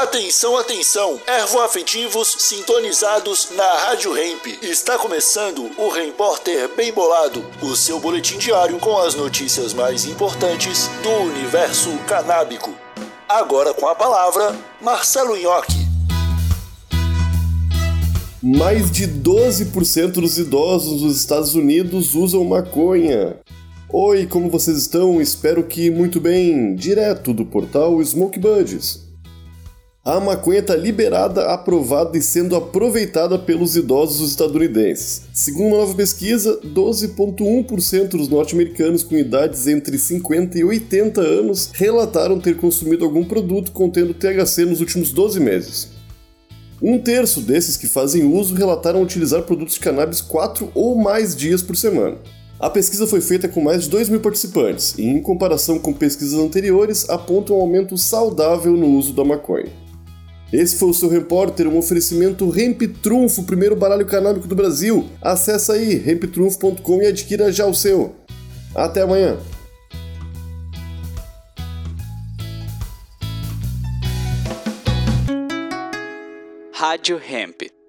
Atenção, atenção, ervoafetivos sintonizados na Rádio Hemp. Está começando o Repórter Bem Bolado, o seu boletim diário com as notícias mais importantes do universo canábico. Agora com a palavra, Marcelo Nhoque. Mais de 12% dos idosos dos Estados Unidos usam maconha. Oi, como vocês estão? Espero que muito bem. Direto do portal Smoke Buddies. A maconha está liberada, aprovada e sendo aproveitada pelos idosos estadunidenses. Segundo uma nova pesquisa, 12,1% dos norte-americanos com idades entre 50 e 80 anos relataram ter consumido algum produto contendo THC nos últimos 12 meses. Um terço desses que fazem uso relataram utilizar produtos de cannabis 4 ou mais dias por semana. A pesquisa foi feita com mais de 2 mil participantes e, em comparação com pesquisas anteriores, aponta um aumento saudável no uso da maconha. Esse foi o seu repórter, um oferecimento Hemp Trunfo, primeiro baralho canábico do Brasil. Acesse aí hemptrunfo.com e adquira já o seu. Até amanhã. Rádio Hemp.